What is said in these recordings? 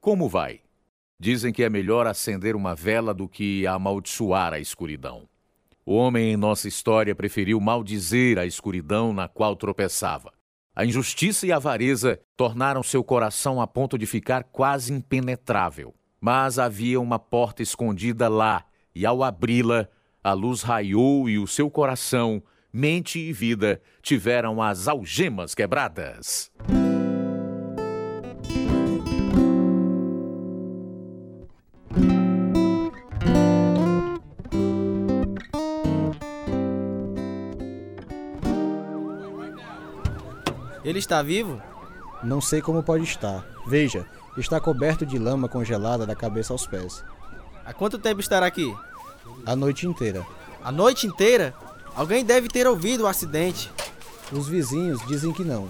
Como vai? Dizem que é melhor acender uma vela do que amaldiçoar a escuridão. O homem em nossa história preferiu maldizer a escuridão na qual tropeçava. A injustiça e a avareza tornaram seu coração a ponto de ficar quase impenetrável. Mas havia uma porta escondida lá, e ao abri-la, a luz raiou e o seu coração, mente e vida tiveram as algemas quebradas. Está vivo? Não sei como pode estar. Veja, está coberto de lama congelada da cabeça aos pés. Há quanto tempo estará aqui? A noite inteira. A noite inteira? Alguém deve ter ouvido o acidente. Os vizinhos dizem que não.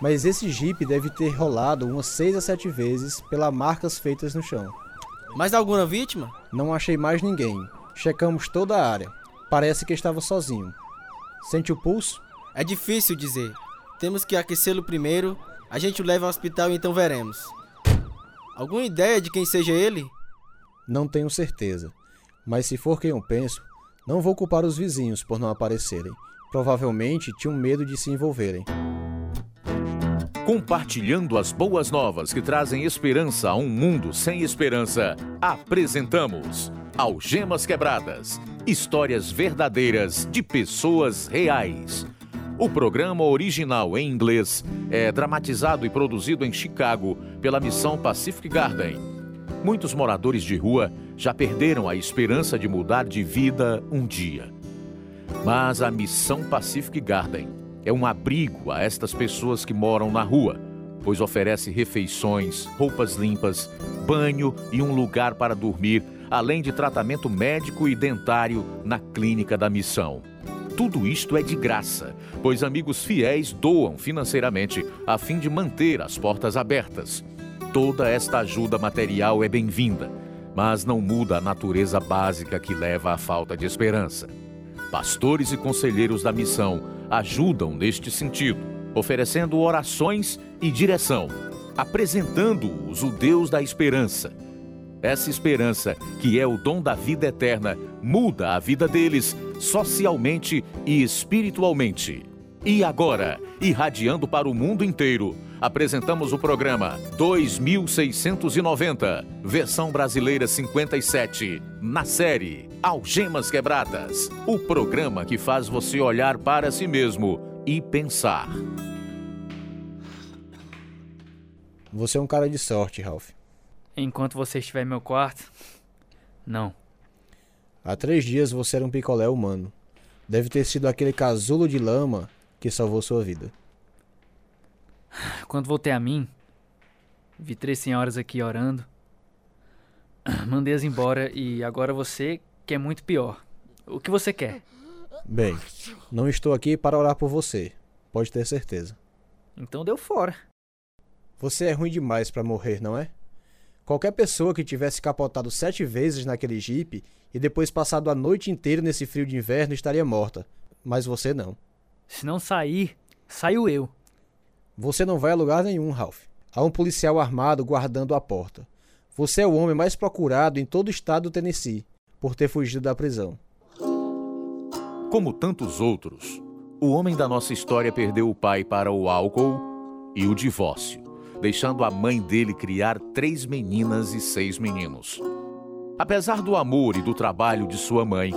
Mas esse jipe deve ter rolado umas seis a sete vezes pelas marcas feitas no chão. Mais alguma vítima? Não achei mais ninguém. Checamos toda a área. Parece que estava sozinho. Sente o pulso? É difícil dizer. Temos que aquecê-lo primeiro. A gente o leva ao hospital e então veremos. Alguma ideia de quem seja ele? Não tenho certeza. Mas se for quem eu penso, não vou culpar os vizinhos por não aparecerem. Provavelmente tinham medo de se envolverem. Compartilhando as boas novas que trazem esperança a um mundo sem esperança, apresentamos Algemas Quebradas histórias verdadeiras de pessoas reais. O programa original em inglês é dramatizado e produzido em Chicago pela missão Pacific Garden. Muitos moradores de rua já perderam a esperança de mudar de vida um dia. Mas a missão Pacific Garden é um abrigo a estas pessoas que moram na rua, pois oferece refeições, roupas limpas, banho e um lugar para dormir, além de tratamento médico e dentário na clínica da missão. Tudo isto é de graça, pois amigos fiéis doam financeiramente a fim de manter as portas abertas. Toda esta ajuda material é bem-vinda, mas não muda a natureza básica que leva à falta de esperança. Pastores e conselheiros da missão ajudam neste sentido, oferecendo orações e direção, apresentando-os o Deus da esperança essa esperança, que é o dom da vida eterna, muda a vida deles socialmente e espiritualmente. E agora, irradiando para o mundo inteiro, apresentamos o programa 2690, versão brasileira 57, na série Algemas Quebradas o programa que faz você olhar para si mesmo e pensar. Você é um cara de sorte, Ralph. Enquanto você estiver em meu quarto, não. Há três dias você era um picolé humano. Deve ter sido aquele casulo de lama que salvou sua vida. Quando voltei a mim, vi três senhoras aqui orando. Mandei-as embora e agora você quer muito pior. O que você quer? Bem, não estou aqui para orar por você. Pode ter certeza. Então deu fora. Você é ruim demais para morrer, não é? Qualquer pessoa que tivesse capotado sete vezes naquele jipe e depois passado a noite inteira nesse frio de inverno estaria morta. Mas você não. Se não sair, saio eu. Você não vai a lugar nenhum, Ralph. Há um policial armado guardando a porta. Você é o homem mais procurado em todo o estado do Tennessee por ter fugido da prisão. Como tantos outros, o homem da nossa história perdeu o pai para o álcool e o divórcio deixando a mãe dele criar três meninas e seis meninos. Apesar do amor e do trabalho de sua mãe,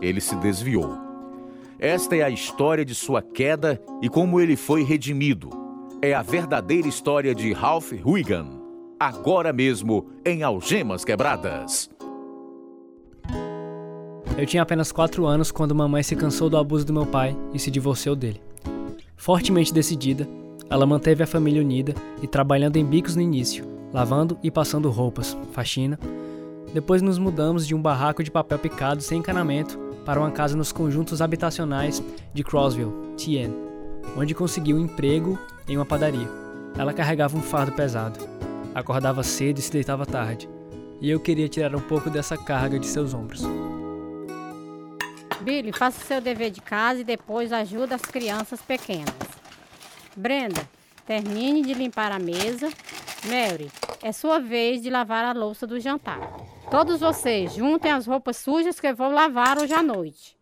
ele se desviou. Esta é a história de sua queda e como ele foi redimido. É a verdadeira história de Ralph Huigan, agora mesmo em Algemas Quebradas. Eu tinha apenas quatro anos quando mamãe se cansou do abuso do meu pai e se divorciou dele. Fortemente decidida, ela manteve a família unida e trabalhando em bicos no início, lavando e passando roupas, faxina. Depois nos mudamos de um barraco de papel picado sem encanamento para uma casa nos conjuntos habitacionais de Crossville, TN, onde conseguiu um emprego em uma padaria. Ela carregava um fardo pesado, acordava cedo e se deitava tarde, e eu queria tirar um pouco dessa carga de seus ombros. Billy, faça seu dever de casa e depois ajuda as crianças pequenas. Brenda, termine de limpar a mesa. Mary, é sua vez de lavar a louça do jantar. Todos vocês, juntem as roupas sujas que vou lavar hoje à noite.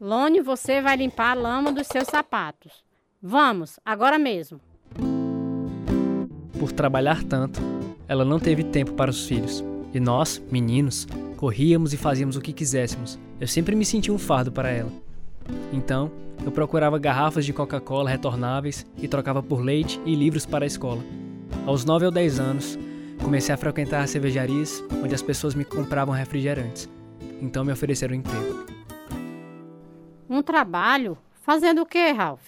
Lone, você vai limpar a lama dos seus sapatos. Vamos, agora mesmo. Por trabalhar tanto, ela não teve tempo para os filhos. E nós, meninos, corríamos e fazíamos o que quiséssemos. Eu sempre me sentia um fardo para ela. Então, eu procurava garrafas de Coca-Cola retornáveis e trocava por leite e livros para a escola. Aos 9 ou 10 anos, comecei a frequentar cervejarias onde as pessoas me compravam refrigerantes. Então me ofereceram um emprego. Um trabalho? Fazendo o quê, Ralph?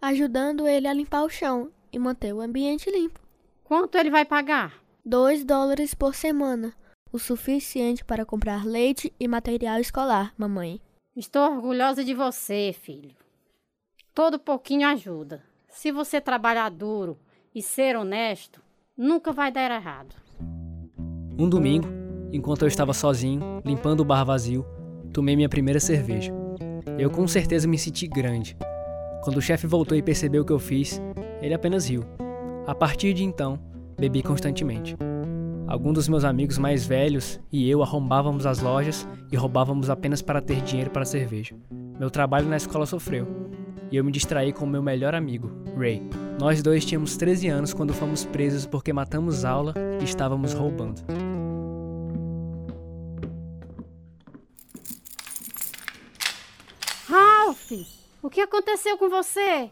Ajudando ele a limpar o chão e manter o ambiente limpo. Quanto ele vai pagar? 2 dólares por semana, o suficiente para comprar leite e material escolar, mamãe. Estou orgulhosa de você, filho. Todo pouquinho ajuda. Se você trabalhar duro e ser honesto, nunca vai dar errado. Um domingo, enquanto eu estava sozinho, limpando o bar vazio, tomei minha primeira cerveja. Eu com certeza me senti grande. Quando o chefe voltou e percebeu o que eu fiz, ele apenas riu. A partir de então, bebi constantemente. Alguns dos meus amigos mais velhos e eu arrombávamos as lojas e roubávamos apenas para ter dinheiro para cerveja. Meu trabalho na escola sofreu, e eu me distraí com meu melhor amigo, Ray. Nós dois tínhamos 13 anos quando fomos presos porque matamos aula e estávamos roubando. Ralph, o que aconteceu com você?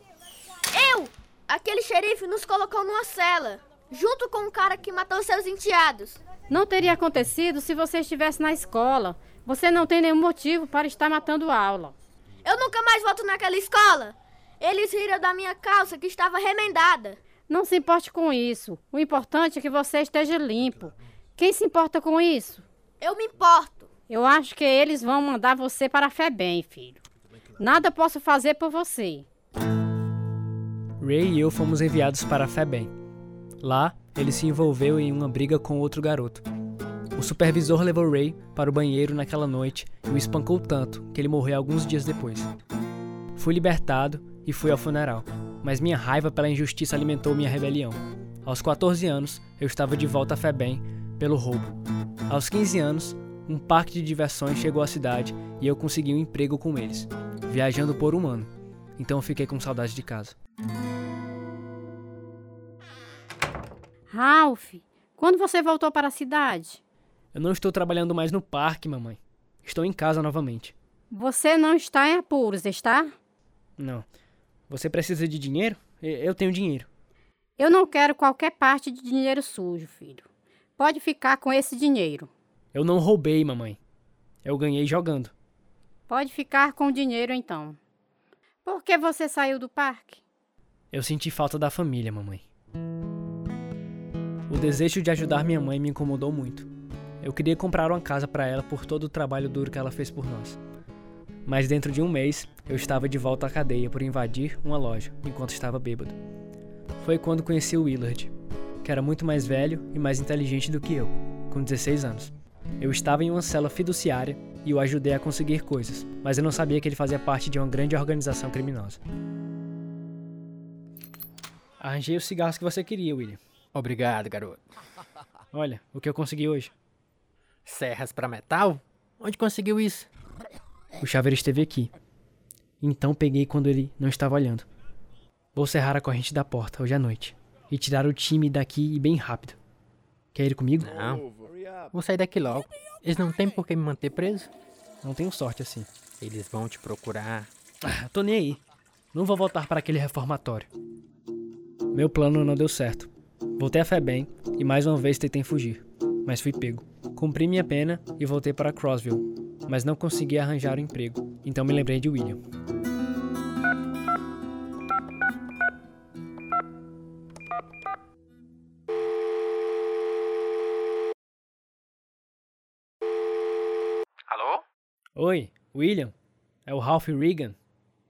Eu! Aquele xerife nos colocou numa cela, junto com o cara que matou seus enteados. Não teria acontecido se você estivesse na escola. Você não tem nenhum motivo para estar matando aula. Eu nunca mais volto naquela escola. Eles riram da minha calça que estava remendada. Não se importe com isso. O importante é que você esteja limpo. Quem se importa com isso? Eu me importo. Eu acho que eles vão mandar você para a FEBEM, filho. Nada posso fazer por você. Ray e eu fomos enviados para a FEBEM. Lá, ele se envolveu em uma briga com outro garoto. O supervisor levou Ray para o banheiro naquela noite e o espancou tanto que ele morreu alguns dias depois. Fui libertado e fui ao funeral, mas minha raiva pela injustiça alimentou minha rebelião. Aos 14 anos, eu estava de volta a Febem pelo roubo. Aos 15 anos, um parque de diversões chegou à cidade e eu consegui um emprego com eles, viajando por um ano. Então eu fiquei com saudade de casa. Ralph, quando você voltou para a cidade? Eu não estou trabalhando mais no parque, mamãe. Estou em casa novamente. Você não está em apuros, está? Não. Você precisa de dinheiro? Eu tenho dinheiro. Eu não quero qualquer parte de dinheiro sujo, filho. Pode ficar com esse dinheiro. Eu não roubei, mamãe. Eu ganhei jogando. Pode ficar com o dinheiro então. Por que você saiu do parque? Eu senti falta da família, mamãe. O desejo de ajudar minha mãe me incomodou muito. Eu queria comprar uma casa para ela por todo o trabalho duro que ela fez por nós. Mas dentro de um mês, eu estava de volta à cadeia por invadir uma loja enquanto estava bêbado. Foi quando conheci o Willard, que era muito mais velho e mais inteligente do que eu, com 16 anos. Eu estava em uma cela fiduciária e o ajudei a conseguir coisas, mas eu não sabia que ele fazia parte de uma grande organização criminosa. Arranjei os cigarros que você queria, William. Obrigado, garoto. Olha, o que eu consegui hoje. Serras para metal? Onde conseguiu isso? O chaveiro esteve aqui. Então peguei quando ele não estava olhando. Vou serrar a corrente da porta hoje à noite e tirar o time daqui e bem rápido. Quer ir comigo? Não. Vou sair daqui logo. Eles não têm por que me manter preso. Não tenho sorte assim. Eles vão te procurar. Ah, tô nem aí. Não vou voltar para aquele reformatório. Meu plano não deu certo. Voltei a fé bem e mais uma vez tentei fugir, mas fui pego. Cumpri minha pena e voltei para Crossville, mas não consegui arranjar um emprego, então me lembrei de William. Alô? Oi, William. É o Ralph Regan.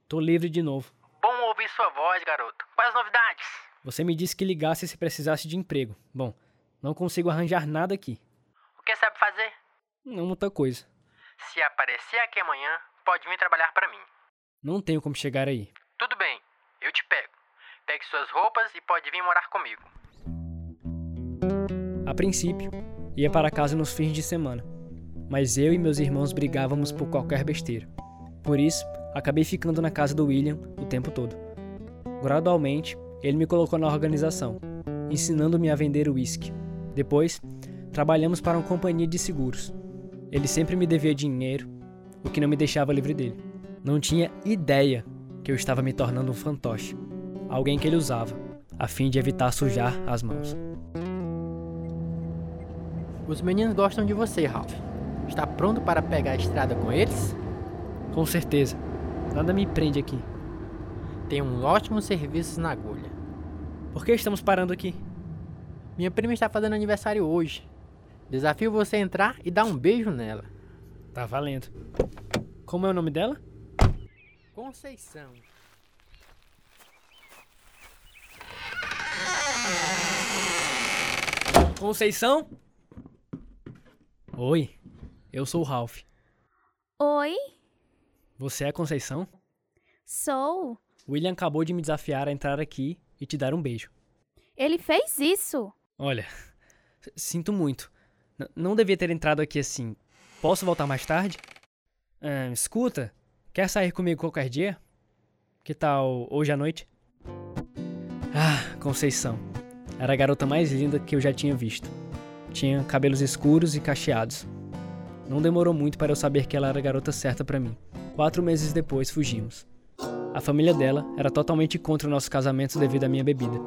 Tô livre de novo. Bom ouvir sua voz, garoto. Quais as novidades? Você me disse que ligasse se precisasse de emprego. Bom, não consigo arranjar nada aqui. O que sabe fazer? Não muita coisa. Se aparecer aqui amanhã, pode vir trabalhar para mim. Não tenho como chegar aí. Tudo bem, eu te pego. Pegue suas roupas e pode vir morar comigo. A princípio, ia para casa nos fins de semana, mas eu e meus irmãos brigávamos por qualquer besteira. Por isso, acabei ficando na casa do William o tempo todo. Gradualmente, ele me colocou na organização, ensinando-me a vender uísque. Depois, trabalhamos para uma companhia de seguros. Ele sempre me devia dinheiro, o que não me deixava livre dele. Não tinha ideia que eu estava me tornando um fantoche, alguém que ele usava, a fim de evitar sujar as mãos. Os meninos gostam de você, Ralph. Está pronto para pegar a estrada com eles? Com certeza. Nada me prende aqui. Tem um ótimo serviço na agulha. Por que estamos parando aqui? Minha prima está fazendo aniversário hoje. Desafio você a entrar e dar um beijo nela. Tá valendo. Como é o nome dela? Conceição. Conceição? Oi, eu sou o Ralph. Oi, Você é a Conceição? sou. William acabou de me desafiar a entrar aqui e te dar um beijo. Ele fez isso. Olha, sinto muito. N- não devia ter entrado aqui assim. Posso voltar mais tarde? Ah, escuta, quer sair comigo qualquer dia? Que tal hoje à noite? Ah, Conceição. Era a garota mais linda que eu já tinha visto. Tinha cabelos escuros e cacheados. Não demorou muito para eu saber que ela era a garota certa para mim. Quatro meses depois, fugimos. A família dela era totalmente contra o nosso casamento devido à minha bebida.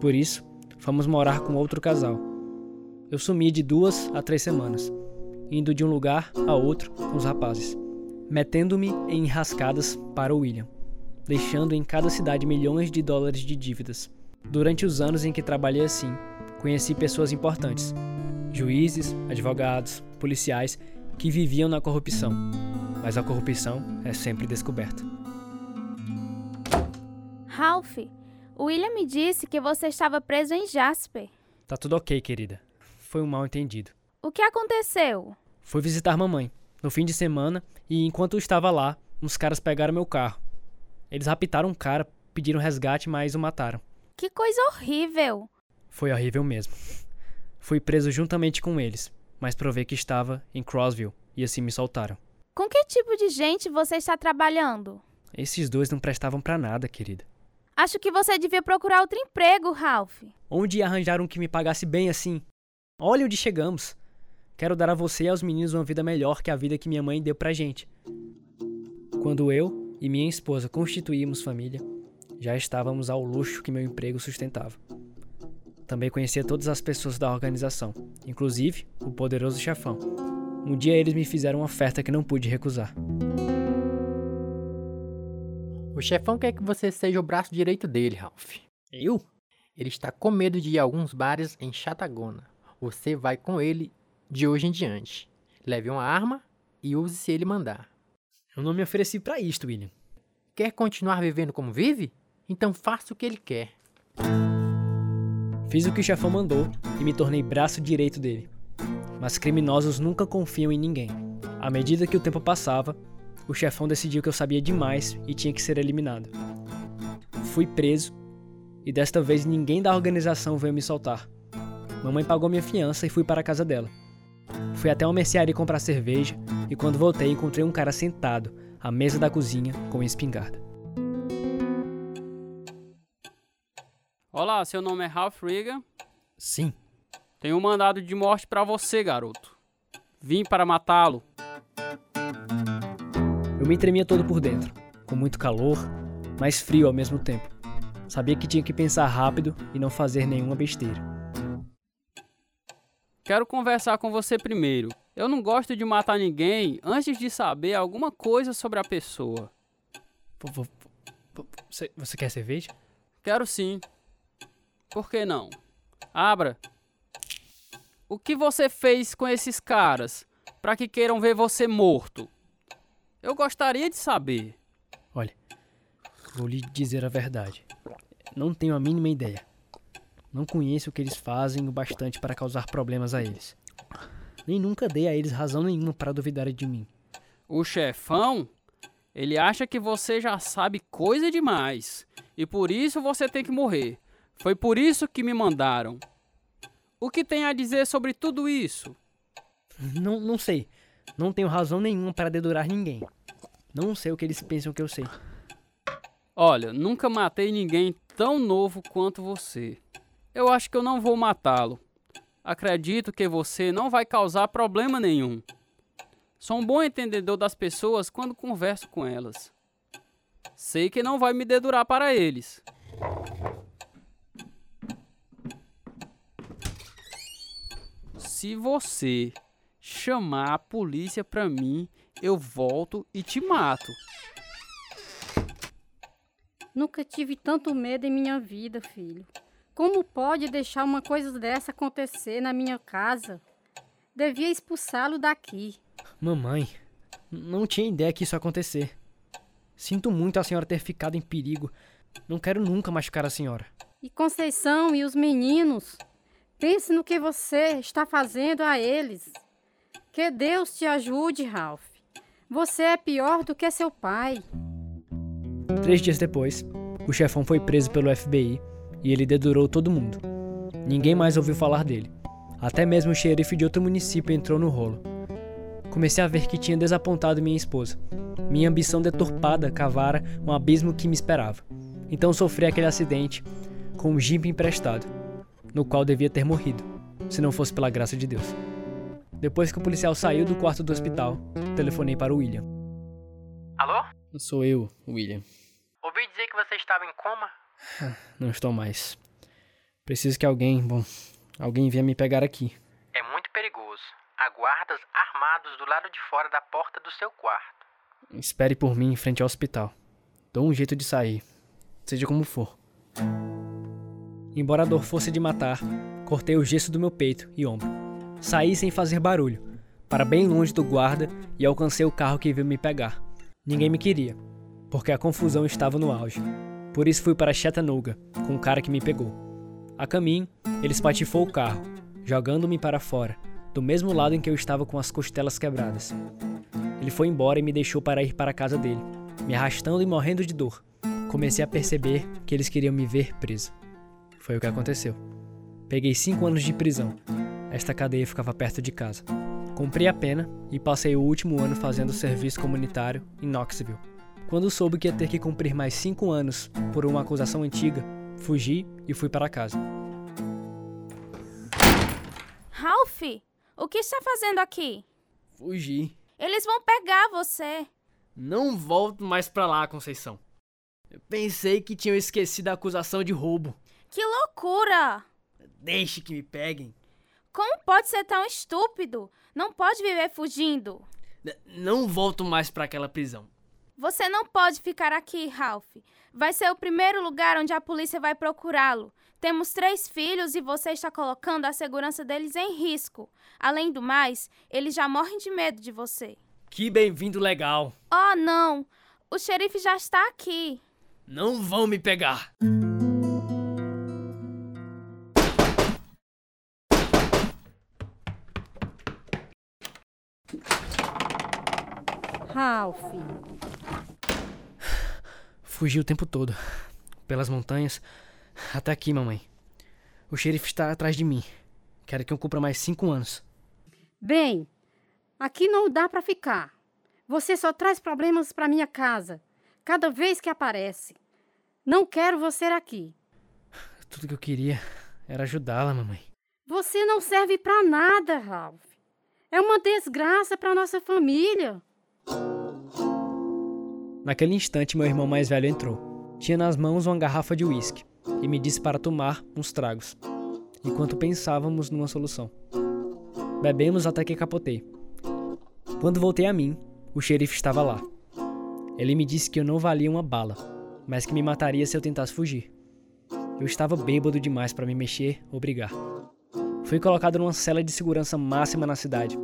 Por isso, fomos morar com outro casal. Eu sumi de duas a três semanas, indo de um lugar a outro com os rapazes, metendo-me em enrascadas para o William, deixando em cada cidade milhões de dólares de dívidas. Durante os anos em que trabalhei assim, conheci pessoas importantes, juízes, advogados, policiais que viviam na corrupção. Mas a corrupção é sempre descoberta. Ralph, o William me disse que você estava preso em Jasper. Tá tudo ok, querida. Foi um mal entendido. O que aconteceu? Fui visitar mamãe no fim de semana e enquanto eu estava lá, uns caras pegaram meu carro. Eles raptaram um cara, pediram resgate, mas o mataram. Que coisa horrível. Foi horrível mesmo. Fui preso juntamente com eles, mas provei que estava em Crossville e assim me soltaram. Com que tipo de gente você está trabalhando? Esses dois não prestavam pra nada, querida. Acho que você devia procurar outro emprego, Ralph. Onde arranjar um que me pagasse bem assim? Olha onde chegamos. Quero dar a você e aos meninos uma vida melhor que a vida que minha mãe deu pra gente. Quando eu e minha esposa constituímos família, já estávamos ao luxo que meu emprego sustentava. Também conhecia todas as pessoas da organização, inclusive o poderoso chefão. Um dia eles me fizeram uma oferta que não pude recusar. O chefão quer que você seja o braço direito dele, Ralph. Eu? Ele está com medo de ir a alguns bares em Chatagona. Você vai com ele de hoje em diante. Leve uma arma e use se ele mandar. Eu não me ofereci pra isto, William. Quer continuar vivendo como vive? Então faça o que ele quer. Fiz o que o chefão mandou e me tornei braço direito dele. Mas criminosos nunca confiam em ninguém. À medida que o tempo passava, o chefão decidiu que eu sabia demais e tinha que ser eliminado. Fui preso e desta vez ninguém da organização veio me soltar. Mamãe pagou minha fiança e fui para a casa dela. Fui até uma mercearia comprar cerveja e quando voltei encontrei um cara sentado à mesa da cozinha com uma espingarda. Olá, seu nome é Ralph Regan. Sim, Tenho um mandado de morte pra você, garoto. Vim para matá-lo. Eu me tremia todo por dentro, com muito calor, mas frio ao mesmo tempo. Sabia que tinha que pensar rápido e não fazer nenhuma besteira. Quero conversar com você primeiro. Eu não gosto de matar ninguém antes de saber alguma coisa sobre a pessoa. Você, você quer cerveja? Quero sim. Por que não? Abra. O que você fez com esses caras para que queiram ver você morto? Eu gostaria de saber. Olha, vou lhe dizer a verdade. Não tenho a mínima ideia. Não conheço o que eles fazem o bastante para causar problemas a eles. Nem nunca dei a eles razão nenhuma para duvidarem de mim. O chefão, ele acha que você já sabe coisa demais e por isso você tem que morrer. Foi por isso que me mandaram. O que tem a dizer sobre tudo isso? Não, não sei. Não tenho razão nenhuma para dedurar ninguém. Não sei o que eles pensam que eu sei. Olha, nunca matei ninguém tão novo quanto você. Eu acho que eu não vou matá-lo. Acredito que você não vai causar problema nenhum. Sou um bom entendedor das pessoas quando converso com elas. Sei que não vai me dedurar para eles. Se você chamar a polícia pra mim, eu volto e te mato. Nunca tive tanto medo em minha vida, filho. Como pode deixar uma coisa dessa acontecer na minha casa? Devia expulsá-lo daqui. Mamãe, não tinha ideia que isso ia acontecer. Sinto muito a senhora ter ficado em perigo. Não quero nunca machucar a senhora. E Conceição e os meninos? Pense no que você está fazendo a eles. Que Deus te ajude, Ralph. Você é pior do que seu pai. Três dias depois, o chefão foi preso pelo FBI e ele dedurou todo mundo. Ninguém mais ouviu falar dele. Até mesmo o xerife de outro município entrou no rolo. Comecei a ver que tinha desapontado minha esposa. Minha ambição deturpada cavara um abismo que me esperava. Então sofri aquele acidente com um jipe emprestado, no qual devia ter morrido, se não fosse pela graça de Deus. Depois que o policial saiu do quarto do hospital, telefonei para o William. Alô? Sou eu, William. Ouvi dizer que você estava em coma? Não estou mais. Preciso que alguém, bom, alguém venha me pegar aqui. É muito perigoso. Há guardas armados do lado de fora da porta do seu quarto. Espere por mim em frente ao hospital. Dou um jeito de sair, seja como for. Embora a dor fosse de matar, cortei o gesso do meu peito e ombro. Saí sem fazer barulho, para bem longe do guarda e alcancei o carro que veio me pegar. Ninguém me queria, porque a confusão estava no auge. Por isso fui para Chattanooga, com o cara que me pegou. A caminho, ele espatifou o carro, jogando-me para fora, do mesmo lado em que eu estava com as costelas quebradas. Ele foi embora e me deixou para ir para a casa dele, me arrastando e morrendo de dor. Comecei a perceber que eles queriam me ver preso. Foi o que aconteceu. Peguei cinco anos de prisão. Esta cadeia ficava perto de casa. Cumpri a pena e passei o último ano fazendo serviço comunitário em Knoxville. Quando soube que ia ter que cumprir mais cinco anos por uma acusação antiga, fugi e fui para casa. Ralph, o que está fazendo aqui? Fugi. Eles vão pegar você. Não volto mais pra lá, Conceição. Eu pensei que tinham esquecido a acusação de roubo. Que loucura! Deixe que me peguem. Como pode ser tão estúpido? Não pode viver fugindo. N- não volto mais para aquela prisão. Você não pode ficar aqui, Ralph. Vai ser o primeiro lugar onde a polícia vai procurá-lo. Temos três filhos e você está colocando a segurança deles em risco. Além do mais, eles já morrem de medo de você. Que bem-vindo legal. Oh, não! O xerife já está aqui. Não vão me pegar. Ralph, Fugi o tempo todo. Pelas montanhas. Até aqui, mamãe. O xerife está atrás de mim. Quero que eu cumpra mais cinco anos. bem, aqui não dá para ficar. Você só traz problemas para minha casa, cada vez que aparece. Não quero você aqui. Tudo que eu queria era ajudá-la, mamãe. Você não serve para nada, Ralph. É uma desgraça para nossa família. Naquele instante, meu irmão mais velho entrou. Tinha nas mãos uma garrafa de uísque e me disse para tomar uns tragos, enquanto pensávamos numa solução. Bebemos até que capotei. Quando voltei a mim, o xerife estava lá. Ele me disse que eu não valia uma bala, mas que me mataria se eu tentasse fugir. Eu estava bêbado demais para me mexer ou brigar. Fui colocado numa cela de segurança máxima na cidade,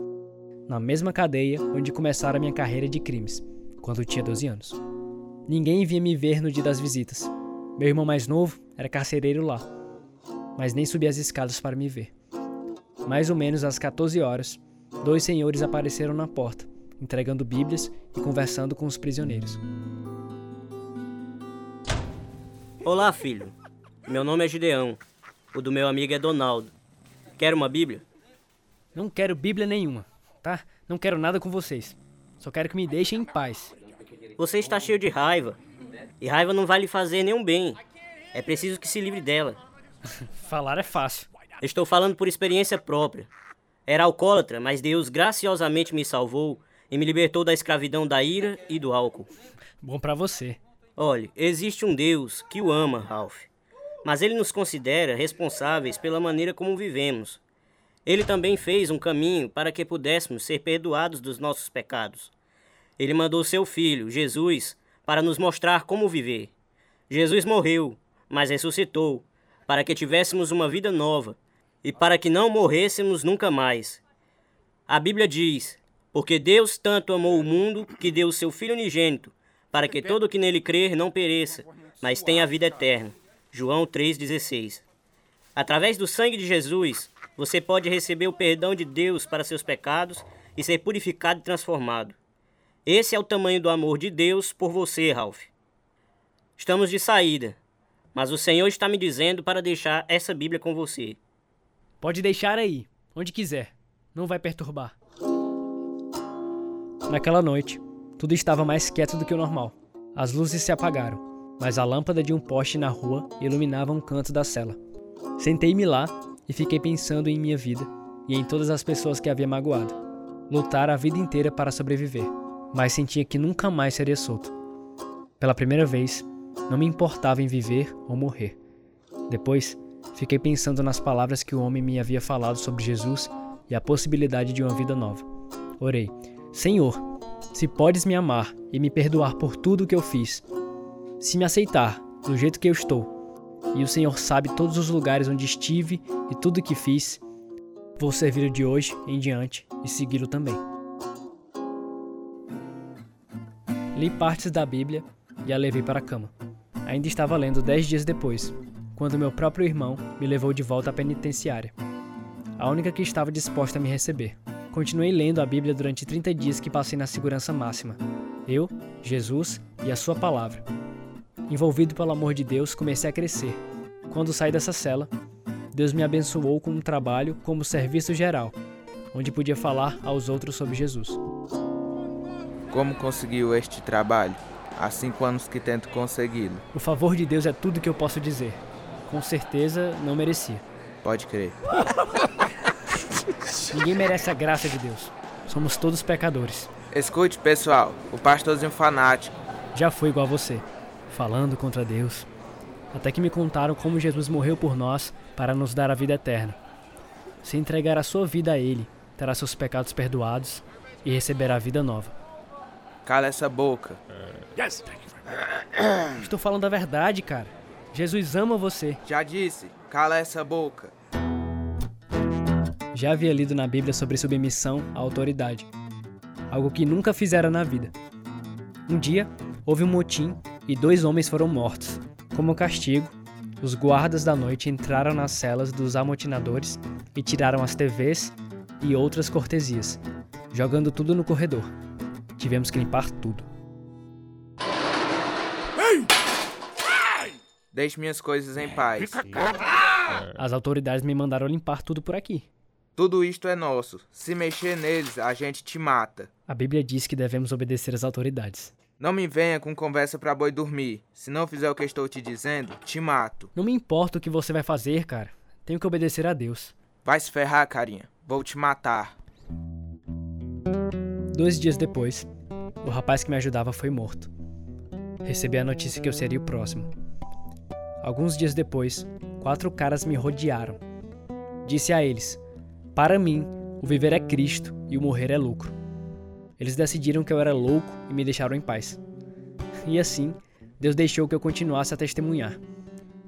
na mesma cadeia onde começara a minha carreira de crimes, quando tinha 12 anos. Ninguém vinha me ver no dia das visitas. Meu irmão mais novo era carcereiro lá, mas nem subia as escadas para me ver. Mais ou menos às 14 horas, dois senhores apareceram na porta, entregando Bíblias e conversando com os prisioneiros. Olá, filho. Meu nome é Gideão. O do meu amigo é Donaldo. Quer uma Bíblia? Não quero Bíblia nenhuma, tá? Não quero nada com vocês. Só quero que me deixem em paz. Você está cheio de raiva. E raiva não vai lhe fazer nenhum bem. É preciso que se livre dela. Falar é fácil. Estou falando por experiência própria. Era alcoólatra, mas Deus graciosamente me salvou e me libertou da escravidão da ira e do álcool. Bom para você. Olhe, existe um Deus que o ama, Ralph. Mas ele nos considera responsáveis pela maneira como vivemos. Ele também fez um caminho para que pudéssemos ser perdoados dos nossos pecados. Ele mandou seu filho, Jesus, para nos mostrar como viver. Jesus morreu, mas ressuscitou, para que tivéssemos uma vida nova e para que não morrêssemos nunca mais. A Bíblia diz: Porque Deus tanto amou o mundo que deu o seu Filho unigênito, para que todo que nele crer não pereça, mas tenha a vida eterna. João 3,16. Através do sangue de Jesus, você pode receber o perdão de Deus para seus pecados e ser purificado e transformado. Esse é o tamanho do amor de Deus por você, Ralph. Estamos de saída, mas o Senhor está me dizendo para deixar essa Bíblia com você. Pode deixar aí, onde quiser. Não vai perturbar. Naquela noite, tudo estava mais quieto do que o normal. As luzes se apagaram, mas a lâmpada de um poste na rua iluminava um canto da cela. Sentei-me lá e fiquei pensando em minha vida e em todas as pessoas que havia magoado. Lutar a vida inteira para sobreviver, mas sentia que nunca mais seria solto. Pela primeira vez, não me importava em viver ou morrer. Depois, fiquei pensando nas palavras que o homem me havia falado sobre Jesus e a possibilidade de uma vida nova. Orei: Senhor, se podes me amar e me perdoar por tudo o que eu fiz, se me aceitar do jeito que eu estou, e o Senhor sabe todos os lugares onde estive e tudo o que fiz, vou servir de hoje em diante e segui-lo também. Li partes da Bíblia e a levei para a cama. Ainda estava lendo dez dias depois, quando meu próprio irmão me levou de volta à penitenciária. A única que estava disposta a me receber. Continuei lendo a Bíblia durante 30 dias que passei na segurança máxima. Eu, Jesus e a Sua palavra. Envolvido pelo amor de Deus, comecei a crescer. Quando saí dessa cela, Deus me abençoou com um trabalho como serviço geral, onde podia falar aos outros sobre Jesus. Como conseguiu este trabalho? Há cinco anos que tento consegui-lo. O favor de Deus é tudo que eu posso dizer. Com certeza não merecia. Pode crer. Ninguém merece a graça de Deus. Somos todos pecadores. Escute, pessoal, o pastorzinho fanático. Já foi igual a você, falando contra Deus. Até que me contaram como Jesus morreu por nós para nos dar a vida eterna. Se entregar a sua vida a Ele, terá seus pecados perdoados e receberá a vida nova. Cala essa boca. Yes. Estou falando a verdade, cara. Jesus ama você. Já disse, cala essa boca. Já havia lido na Bíblia sobre submissão à autoridade, algo que nunca fizera na vida. Um dia, houve um motim e dois homens foram mortos. Como castigo, os guardas da noite entraram nas celas dos amotinadores e tiraram as TVs e outras cortesias, jogando tudo no corredor. Tivemos que limpar tudo. Deixe minhas coisas em paz. As autoridades me mandaram limpar tudo por aqui. Tudo isto é nosso. Se mexer neles, a gente te mata. A Bíblia diz que devemos obedecer às autoridades. Não me venha com conversa pra boi dormir. Se não fizer o que estou te dizendo, te mato. Não me importa o que você vai fazer, cara. Tenho que obedecer a Deus. Vai se ferrar, carinha. Vou te matar. Dois dias depois, o rapaz que me ajudava foi morto. Recebi a notícia que eu seria o próximo. Alguns dias depois, quatro caras me rodearam. Disse a eles: Para mim, o viver é Cristo e o morrer é lucro. Eles decidiram que eu era louco e me deixaram em paz. E assim, Deus deixou que eu continuasse a testemunhar.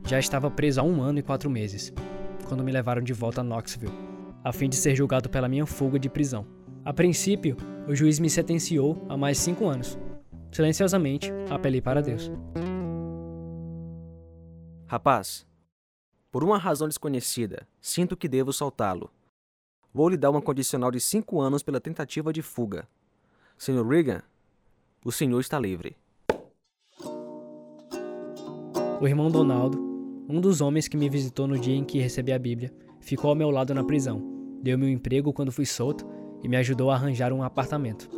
Já estava preso há um ano e quatro meses, quando me levaram de volta a Knoxville, a fim de ser julgado pela minha fuga de prisão. A princípio, o juiz me sentenciou a mais cinco anos. Silenciosamente, apelei para Deus. Rapaz, por uma razão desconhecida, sinto que devo soltá-lo. Vou lhe dar uma condicional de cinco anos pela tentativa de fuga. Sr. Regan, o senhor está livre. O irmão Donaldo, um dos homens que me visitou no dia em que recebi a Bíblia, ficou ao meu lado na prisão, deu-me um emprego quando fui solto e me ajudou a arranjar um apartamento.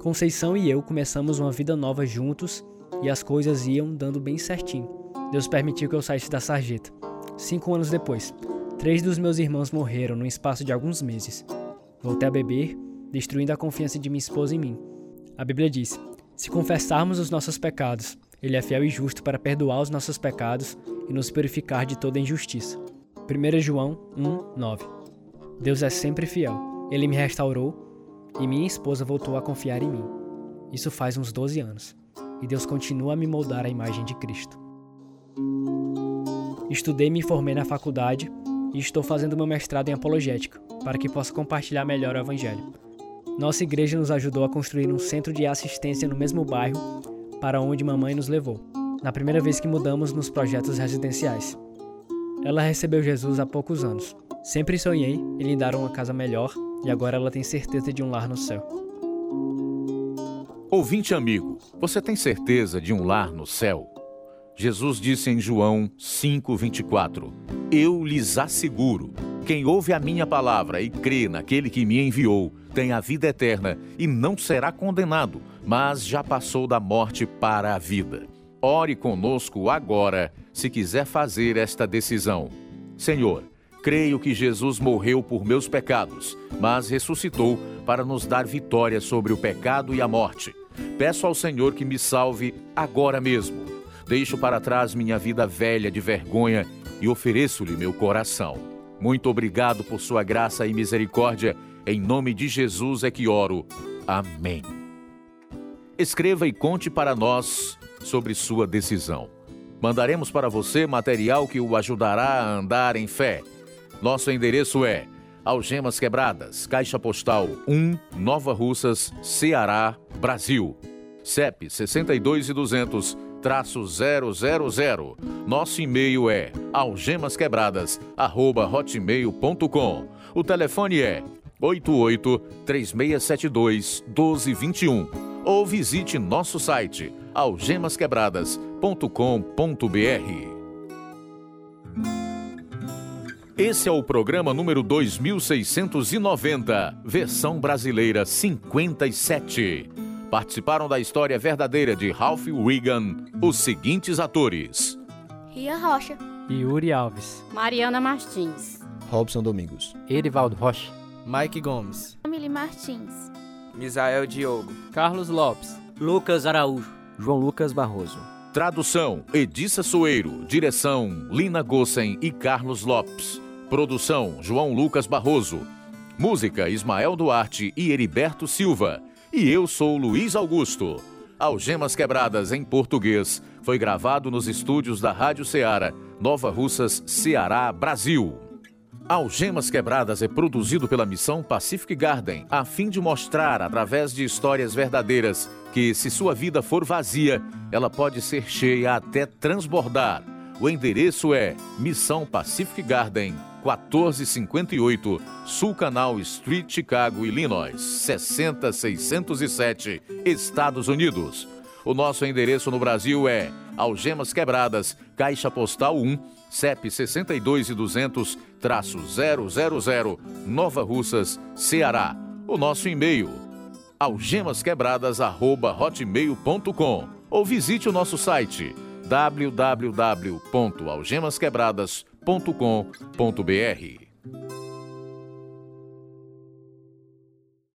Conceição e eu começamos uma vida nova juntos e as coisas iam dando bem certinho. Deus permitiu que eu saísse da sarjeta. Cinco anos depois, três dos meus irmãos morreram no espaço de alguns meses. Voltei a beber, destruindo a confiança de minha esposa em mim. A Bíblia diz: se confessarmos os nossos pecados, Ele é fiel e justo para perdoar os nossos pecados e nos purificar de toda injustiça. 1 João 1, 9 Deus é sempre fiel. Ele me restaurou e minha esposa voltou a confiar em mim. Isso faz uns 12 anos. E Deus continua a me moldar à imagem de Cristo. Estudei e me formei na faculdade e estou fazendo meu mestrado em apologética, para que possa compartilhar melhor o Evangelho. Nossa igreja nos ajudou a construir um centro de assistência no mesmo bairro para onde mamãe nos levou, na primeira vez que mudamos nos projetos residenciais. Ela recebeu Jesus há poucos anos. Sempre sonhei em lhe dar uma casa melhor e agora ela tem certeza de um lar no céu. Ouvinte amigo, você tem certeza de um lar no céu? Jesus disse em João 5:24: Eu lhes asseguro, quem ouve a minha palavra e crê naquele que me enviou, tem a vida eterna e não será condenado, mas já passou da morte para a vida. Ore conosco agora, se quiser fazer esta decisão. Senhor, creio que Jesus morreu por meus pecados, mas ressuscitou para nos dar vitória sobre o pecado e a morte. Peço ao Senhor que me salve agora mesmo. Deixo para trás minha vida velha de vergonha e ofereço-lhe meu coração. Muito obrigado por sua graça e misericórdia. Em nome de Jesus é que oro. Amém. Escreva e conte para nós sobre sua decisão. Mandaremos para você material que o ajudará a andar em fé. Nosso endereço é Algemas Quebradas, Caixa Postal 1, Nova Russas, Ceará, Brasil. CEP 62 e 200 traço 000. Nosso e-mail é algemasquebradas@hotmail.com. O telefone é 88 3672 1221 ou visite nosso site algemasquebradas.com.br. Esse é o programa número 2690, versão brasileira 57. Participaram da história verdadeira de Ralph Wiggum os seguintes atores: Ria Rocha, Yuri Alves, Mariana Martins, Robson Domingos, Erivaldo Rocha, Mike Gomes, Emily Martins, Misael Diogo, Carlos Lopes, Lucas Araújo, João Lucas Barroso. Tradução: Edissa Soeiro. Direção: Lina Gossen e Carlos Lopes. Produção: João Lucas Barroso. Música: Ismael Duarte e Heriberto Silva. E eu sou Luiz Augusto. Algemas Quebradas em Português foi gravado nos estúdios da Rádio Ceará, Nova Russas, Ceará, Brasil. Algemas Quebradas é produzido pela Missão Pacific Garden, a fim de mostrar, através de histórias verdadeiras, que se sua vida for vazia, ela pode ser cheia até transbordar. O endereço é Missão Pacific Garden, 1458, Sul Canal Street, Chicago, Illinois, 60607, Estados Unidos. O nosso endereço no Brasil é Algemas Quebradas, Caixa Postal 1, CEP 62 e 200, traço 000, Nova Russas, Ceará. O nosso e-mail, algemasquebradas.hotmail.com ou visite o nosso site www.algemasquebradas.com.br.